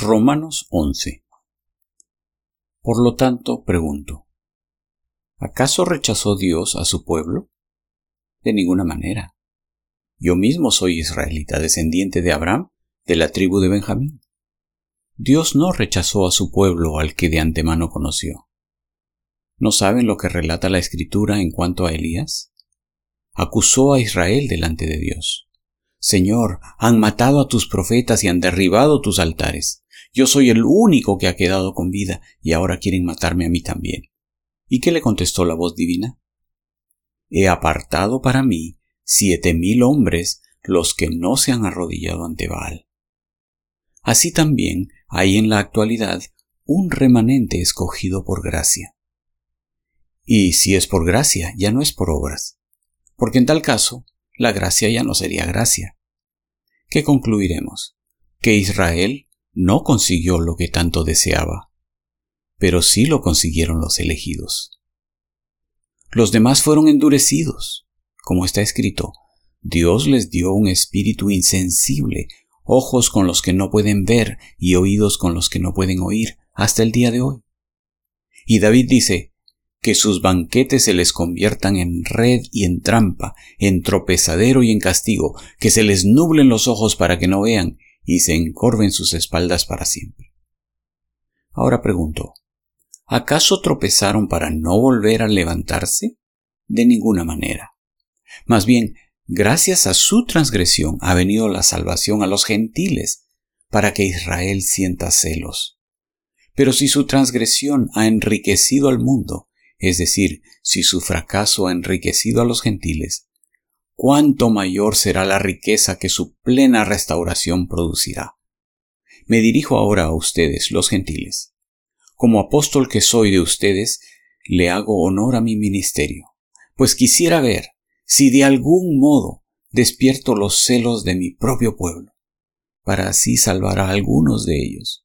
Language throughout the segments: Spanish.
Romanos 11 Por lo tanto, pregunto, ¿acaso rechazó Dios a su pueblo? De ninguna manera. Yo mismo soy israelita, descendiente de Abraham, de la tribu de Benjamín. Dios no rechazó a su pueblo al que de antemano conoció. ¿No saben lo que relata la escritura en cuanto a Elías? Acusó a Israel delante de Dios. Señor, han matado a tus profetas y han derribado tus altares. Yo soy el único que ha quedado con vida y ahora quieren matarme a mí también. ¿Y qué le contestó la voz divina? He apartado para mí siete mil hombres los que no se han arrodillado ante Baal. Así también hay en la actualidad un remanente escogido por gracia. Y si es por gracia, ya no es por obras, porque en tal caso, la gracia ya no sería gracia. ¿Qué concluiremos? Que Israel no consiguió lo que tanto deseaba, pero sí lo consiguieron los elegidos. Los demás fueron endurecidos, como está escrito, Dios les dio un espíritu insensible, ojos con los que no pueden ver y oídos con los que no pueden oír, hasta el día de hoy. Y David dice, que sus banquetes se les conviertan en red y en trampa, en tropezadero y en castigo, que se les nublen los ojos para que no vean y se encorven sus espaldas para siempre. Ahora pregunto, ¿acaso tropezaron para no volver a levantarse? De ninguna manera. Más bien, gracias a su transgresión ha venido la salvación a los gentiles, para que Israel sienta celos. Pero si su transgresión ha enriquecido al mundo, es decir, si su fracaso ha enriquecido a los gentiles, cuánto mayor será la riqueza que su plena restauración producirá. Me dirijo ahora a ustedes, los gentiles. Como apóstol que soy de ustedes, le hago honor a mi ministerio, pues quisiera ver si de algún modo despierto los celos de mi propio pueblo, para así salvar a algunos de ellos.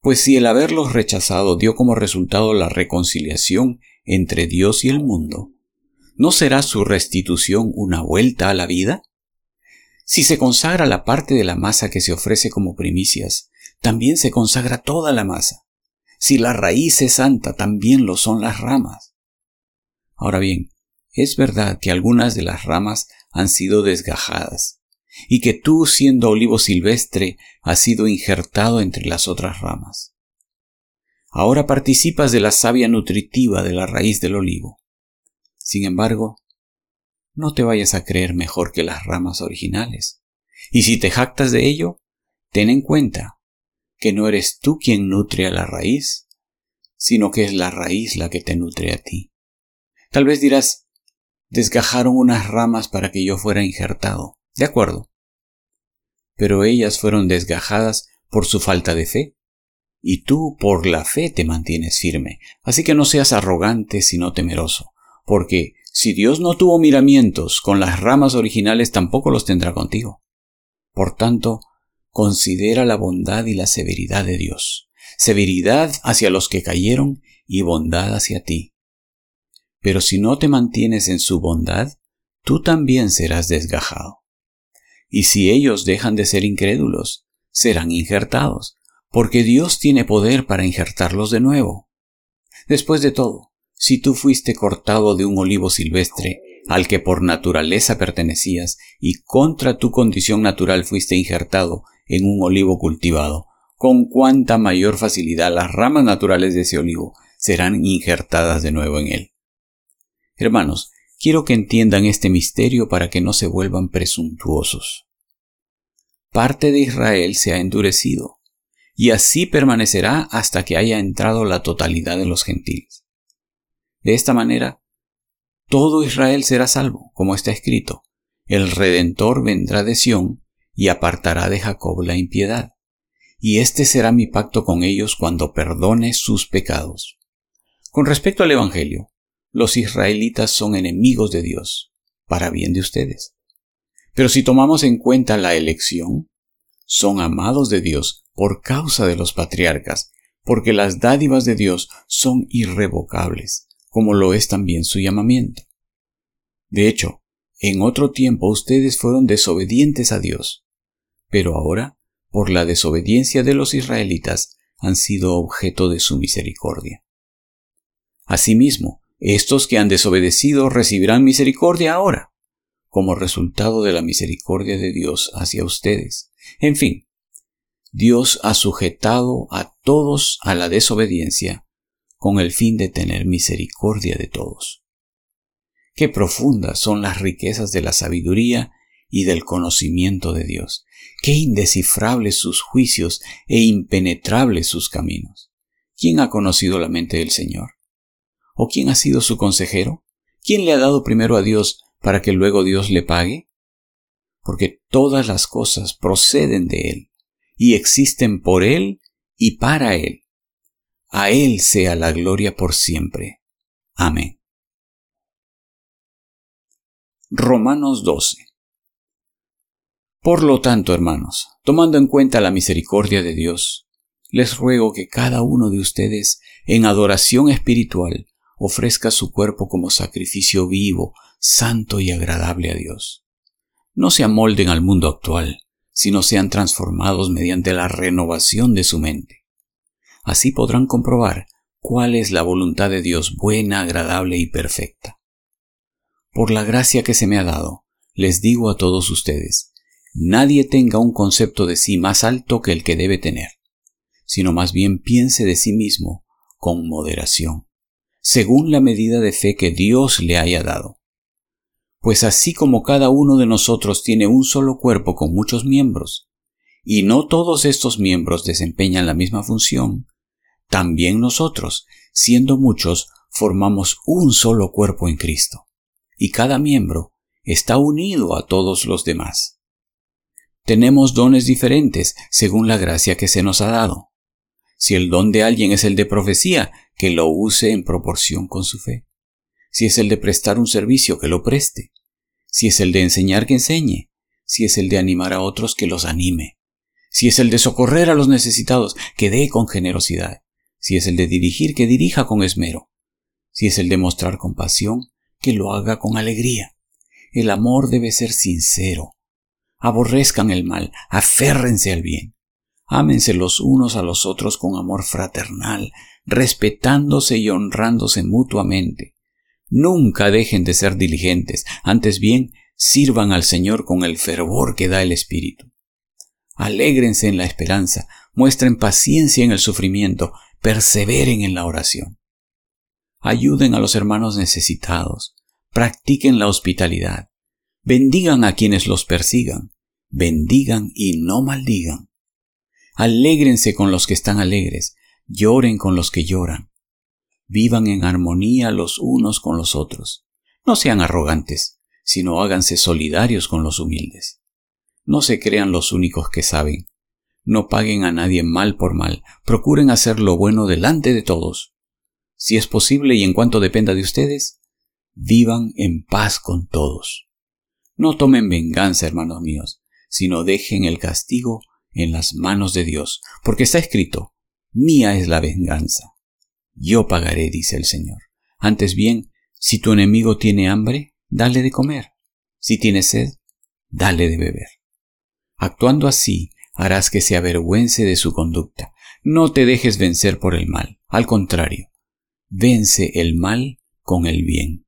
Pues si el haberlos rechazado dio como resultado la reconciliación entre Dios y el mundo, ¿no será su restitución una vuelta a la vida? Si se consagra la parte de la masa que se ofrece como primicias, también se consagra toda la masa. Si la raíz es santa, también lo son las ramas. Ahora bien, es verdad que algunas de las ramas han sido desgajadas, y que tú, siendo olivo silvestre, has sido injertado entre las otras ramas. Ahora participas de la savia nutritiva de la raíz del olivo. Sin embargo, no te vayas a creer mejor que las ramas originales. Y si te jactas de ello, ten en cuenta que no eres tú quien nutre a la raíz, sino que es la raíz la que te nutre a ti. Tal vez dirás, desgajaron unas ramas para que yo fuera injertado. De acuerdo. Pero ellas fueron desgajadas por su falta de fe. Y tú por la fe te mantienes firme. Así que no seas arrogante sino temeroso porque si Dios no tuvo miramientos con las ramas originales, tampoco los tendrá contigo. Por tanto, considera la bondad y la severidad de Dios, severidad hacia los que cayeron y bondad hacia ti. Pero si no te mantienes en su bondad, tú también serás desgajado. Y si ellos dejan de ser incrédulos, serán injertados, porque Dios tiene poder para injertarlos de nuevo. Después de todo, si tú fuiste cortado de un olivo silvestre al que por naturaleza pertenecías y contra tu condición natural fuiste injertado en un olivo cultivado, con cuánta mayor facilidad las ramas naturales de ese olivo serán injertadas de nuevo en él. Hermanos, quiero que entiendan este misterio para que no se vuelvan presuntuosos. Parte de Israel se ha endurecido, y así permanecerá hasta que haya entrado la totalidad de los gentiles. De esta manera, todo Israel será salvo, como está escrito. El Redentor vendrá de Sión y apartará de Jacob la impiedad. Y este será mi pacto con ellos cuando perdone sus pecados. Con respecto al Evangelio, los israelitas son enemigos de Dios, para bien de ustedes. Pero si tomamos en cuenta la elección, son amados de Dios por causa de los patriarcas, porque las dádivas de Dios son irrevocables como lo es también su llamamiento. De hecho, en otro tiempo ustedes fueron desobedientes a Dios, pero ahora, por la desobediencia de los israelitas han sido objeto de su misericordia. Asimismo, estos que han desobedecido recibirán misericordia ahora, como resultado de la misericordia de Dios hacia ustedes. En fin, Dios ha sujetado a todos a la desobediencia con el fin de tener misericordia de todos. Qué profundas son las riquezas de la sabiduría y del conocimiento de Dios. Qué indescifrables sus juicios e impenetrables sus caminos. ¿Quién ha conocido la mente del Señor? ¿O quién ha sido su consejero? ¿Quién le ha dado primero a Dios para que luego Dios le pague? Porque todas las cosas proceden de Él y existen por Él y para Él. A Él sea la gloria por siempre. Amén. Romanos 12. Por lo tanto, hermanos, tomando en cuenta la misericordia de Dios, les ruego que cada uno de ustedes, en adoración espiritual, ofrezca su cuerpo como sacrificio vivo, santo y agradable a Dios. No se amolden al mundo actual, sino sean transformados mediante la renovación de su mente. Así podrán comprobar cuál es la voluntad de Dios buena, agradable y perfecta. Por la gracia que se me ha dado, les digo a todos ustedes, nadie tenga un concepto de sí más alto que el que debe tener, sino más bien piense de sí mismo con moderación según la medida de fe que Dios le haya dado. Pues así como cada uno de nosotros tiene un solo cuerpo con muchos miembros, y no todos estos miembros desempeñan la misma función, también nosotros, siendo muchos, formamos un solo cuerpo en Cristo, y cada miembro está unido a todos los demás. Tenemos dones diferentes según la gracia que se nos ha dado. Si el don de alguien es el de profecía, que lo use en proporción con su fe. Si es el de prestar un servicio, que lo preste. Si es el de enseñar, que enseñe. Si es el de animar a otros, que los anime. Si es el de socorrer a los necesitados, que dé con generosidad. Si es el de dirigir, que dirija con esmero. Si es el de mostrar compasión, que lo haga con alegría. El amor debe ser sincero. Aborrezcan el mal, aférrense al bien. Ámense los unos a los otros con amor fraternal, respetándose y honrándose mutuamente. Nunca dejen de ser diligentes, antes bien, sirvan al Señor con el fervor que da el Espíritu. Alégrense en la esperanza, muestren paciencia en el sufrimiento, perseveren en la oración. Ayuden a los hermanos necesitados, practiquen la hospitalidad, bendigan a quienes los persigan, bendigan y no maldigan. Alégrense con los que están alegres, lloren con los que lloran. Vivan en armonía los unos con los otros. No sean arrogantes, sino háganse solidarios con los humildes. No se crean los únicos que saben. No paguen a nadie mal por mal. Procuren hacer lo bueno delante de todos. Si es posible y en cuanto dependa de ustedes, vivan en paz con todos. No tomen venganza, hermanos míos, sino dejen el castigo en las manos de Dios, porque está escrito, Mía es la venganza. Yo pagaré, dice el Señor. Antes bien, si tu enemigo tiene hambre, dale de comer. Si tiene sed, dale de beber. Actuando así, harás que se avergüence de su conducta. No te dejes vencer por el mal. Al contrario, vence el mal con el bien.